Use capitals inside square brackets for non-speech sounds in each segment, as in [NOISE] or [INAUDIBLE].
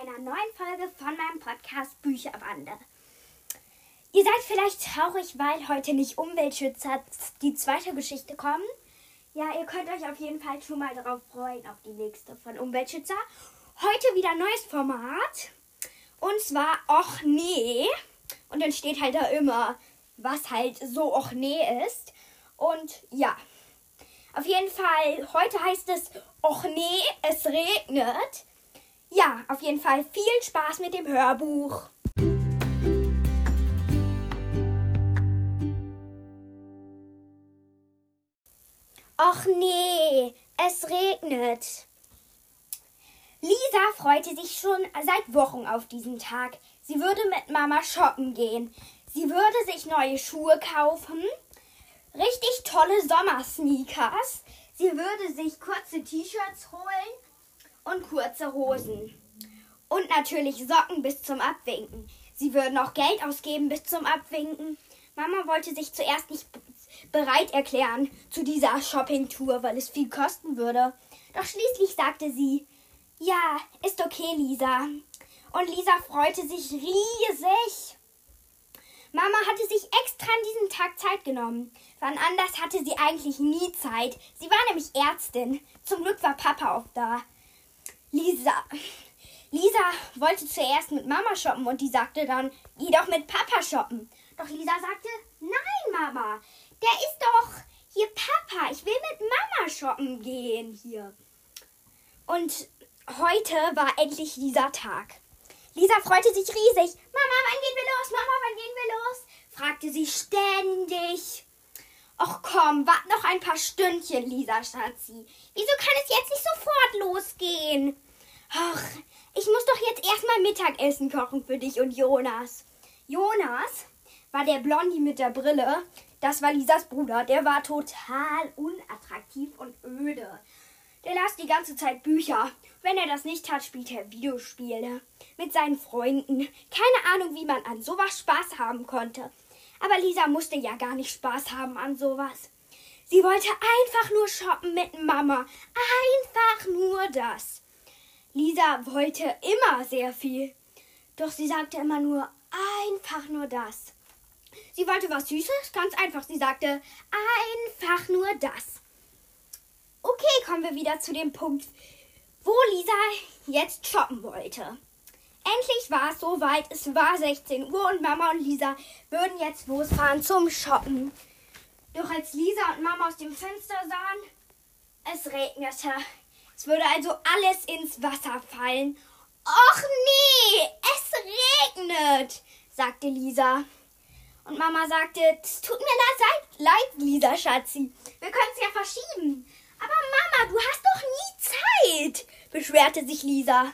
einer neuen Folge von meinem Podcast Bücherwande. Ihr seid vielleicht traurig, weil heute nicht Umweltschützer die zweite Geschichte kommen. Ja, ihr könnt euch auf jeden Fall schon mal darauf freuen, auf die nächste von Umweltschützer. Heute wieder neues Format. Und zwar Och nee. Und dann steht halt da immer, was halt so Och nee ist. Und ja, auf jeden Fall, heute heißt es Och nee, es regnet. Ja, auf jeden Fall viel Spaß mit dem Hörbuch. Och nee, es regnet. Lisa freute sich schon seit Wochen auf diesen Tag. Sie würde mit Mama shoppen gehen. Sie würde sich neue Schuhe kaufen, richtig tolle Sommersneakers. Sie würde sich kurze T-Shirts holen und kurze Hosen. Und natürlich Socken bis zum Abwinken. Sie würden auch Geld ausgeben bis zum Abwinken. Mama wollte sich zuerst nicht bereit erklären zu dieser Shoppingtour, weil es viel kosten würde. Doch schließlich sagte sie, ja, ist okay, Lisa. Und Lisa freute sich riesig. Mama hatte sich extra an diesem Tag Zeit genommen. Wann anders hatte sie eigentlich nie Zeit. Sie war nämlich Ärztin. Zum Glück war Papa auch da. Lisa. Lisa wollte zuerst mit Mama shoppen und die sagte dann, geh doch mit Papa shoppen. Doch Lisa sagte, nein, Mama, der ist doch hier Papa. Ich will mit Mama shoppen gehen hier. Und heute war endlich dieser Tag. Lisa freute sich riesig. Mama, wann gehen wir los? Mama, wann gehen wir los? fragte sie ständig. Ach komm, wart noch ein paar Stündchen, Lisa, Schatzi. Wieso kann es jetzt nicht sofort losgehen? Ach, ich muss doch jetzt erstmal Mittagessen kochen für dich und Jonas. Jonas war der Blondie mit der Brille. Das war Lisas Bruder. Der war total unattraktiv und öde. Der las die ganze Zeit Bücher. Wenn er das nicht tat, spielte er Videospiele mit seinen Freunden. Keine Ahnung, wie man an sowas Spaß haben konnte. Aber Lisa musste ja gar nicht Spaß haben an sowas. Sie wollte einfach nur shoppen mit Mama. Einfach nur das. Lisa wollte immer sehr viel. Doch sie sagte immer nur einfach nur das. Sie wollte was Süßes, ganz einfach. Sie sagte einfach nur das. Okay, kommen wir wieder zu dem Punkt, wo Lisa jetzt shoppen wollte. Endlich war es soweit. Es war 16 Uhr und Mama und Lisa würden jetzt losfahren zum Shoppen. Doch als Lisa und Mama aus dem Fenster sahen, es regnete. Es würde also alles ins Wasser fallen. Och nee, es regnet, sagte Lisa. Und Mama sagte, es tut mir leid, Lisa, Schatzi. Wir können es ja verschieben. Aber Mama, du hast doch nie Zeit, beschwerte sich Lisa.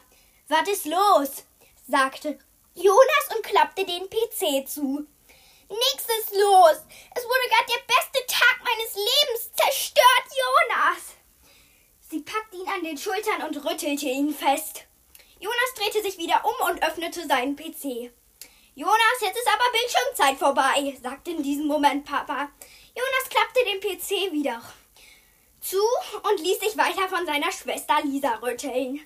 Was ist los? sagte Jonas und klappte den PC zu. Nix ist los. Wurde gerade der beste Tag meines Lebens. Zerstört, Jonas. Sie packte ihn an den Schultern und rüttelte ihn fest. Jonas drehte sich wieder um und öffnete seinen PC. Jonas, jetzt ist aber Bildschirmzeit vorbei, sagte in diesem Moment Papa. Jonas klappte den PC wieder zu und ließ sich weiter von seiner Schwester Lisa rütteln.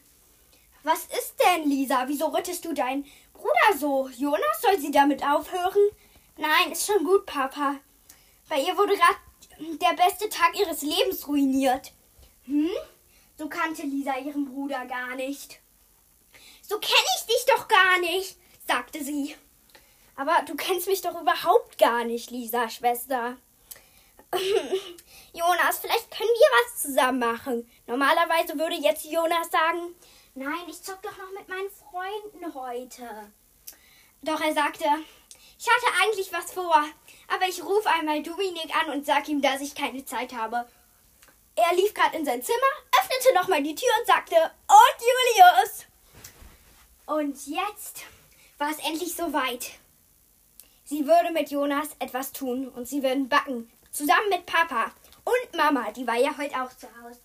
Was ist denn, Lisa? Wieso rüttest du deinen Bruder so? Jonas soll sie damit aufhören? Nein, ist schon gut, Papa. Bei ihr wurde gerade der beste Tag ihres Lebens ruiniert. Hm? So kannte Lisa ihren Bruder gar nicht. So kenne ich dich doch gar nicht, sagte sie. Aber du kennst mich doch überhaupt gar nicht, Lisa, Schwester. [LAUGHS] Jonas, vielleicht können wir was zusammen machen. Normalerweise würde jetzt Jonas sagen, nein, ich zock doch noch mit meinen Freunden heute. Doch er sagte, ich hatte eigentlich was vor, aber ich rufe einmal Dominik an und sag ihm, dass ich keine Zeit habe. Er lief gerade in sein Zimmer, öffnete nochmal die Tür und sagte, und Julius. Und jetzt war es endlich soweit. Sie würde mit Jonas etwas tun und sie würden backen. Zusammen mit Papa und Mama, die war ja heute auch zu Hause.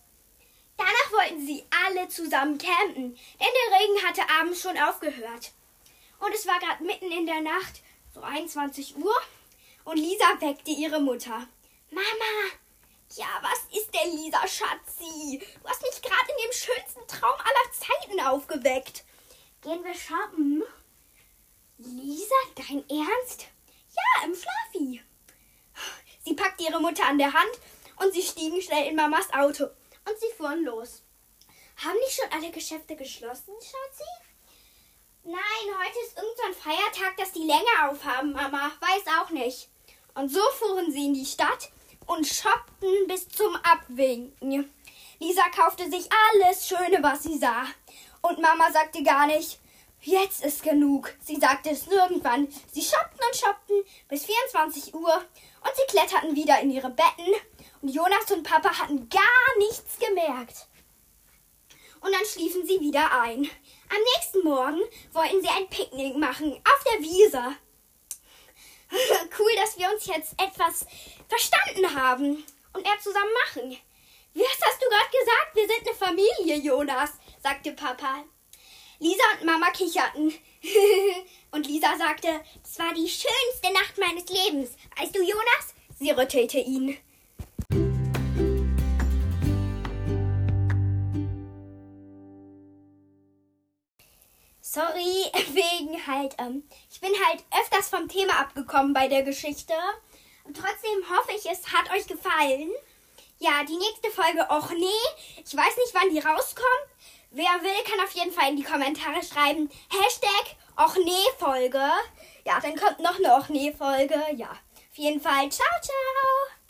Danach wollten sie alle zusammen campen, denn der Regen hatte abends schon aufgehört. Und es war gerade mitten in der Nacht, so 21 Uhr, und Lisa weckte ihre Mutter. Mama! Ja, was ist denn, Lisa, Schatzi? Du hast mich gerade in dem schönsten Traum aller Zeiten aufgeweckt. Gehen wir shoppen? Lisa, dein Ernst? Ja, im Schlafi. Sie packte ihre Mutter an der Hand und sie stiegen schnell in Mamas Auto und sie fuhren los. Haben nicht schon alle Geschäfte geschlossen, Schatzi? Nein, heute ist irgendein so Feiertag, dass die länger aufhaben, Mama. Weiß auch nicht. Und so fuhren sie in die Stadt und shoppten bis zum Abwinken. Lisa kaufte sich alles Schöne, was sie sah. Und Mama sagte gar nicht, jetzt ist genug. Sie sagte es irgendwann. Sie shoppten und shoppten bis 24 Uhr und sie kletterten wieder in ihre Betten. Und Jonas und Papa hatten gar nichts gemerkt. Und dann schliefen sie wieder ein. Am nächsten Morgen wollten sie ein Picknick machen auf der Wiese. [LAUGHS] cool, dass wir uns jetzt etwas verstanden haben und er zusammen machen. Was hast du gerade gesagt? Wir sind eine Familie, Jonas, sagte Papa. Lisa und Mama kicherten. [LAUGHS] und Lisa sagte, es war die schönste Nacht meines Lebens. Weißt du, Jonas? Sie rüttelte ihn. Sorry, [LAUGHS] wegen halt, ähm, ich bin halt öfters vom Thema abgekommen bei der Geschichte. Und trotzdem hoffe ich, es hat euch gefallen. Ja, die nächste Folge, och nee, ich weiß nicht, wann die rauskommt. Wer will, kann auf jeden Fall in die Kommentare schreiben, Hashtag och nee Folge. Ja, dann kommt noch eine och nee Folge. Ja, auf jeden Fall, ciao, ciao.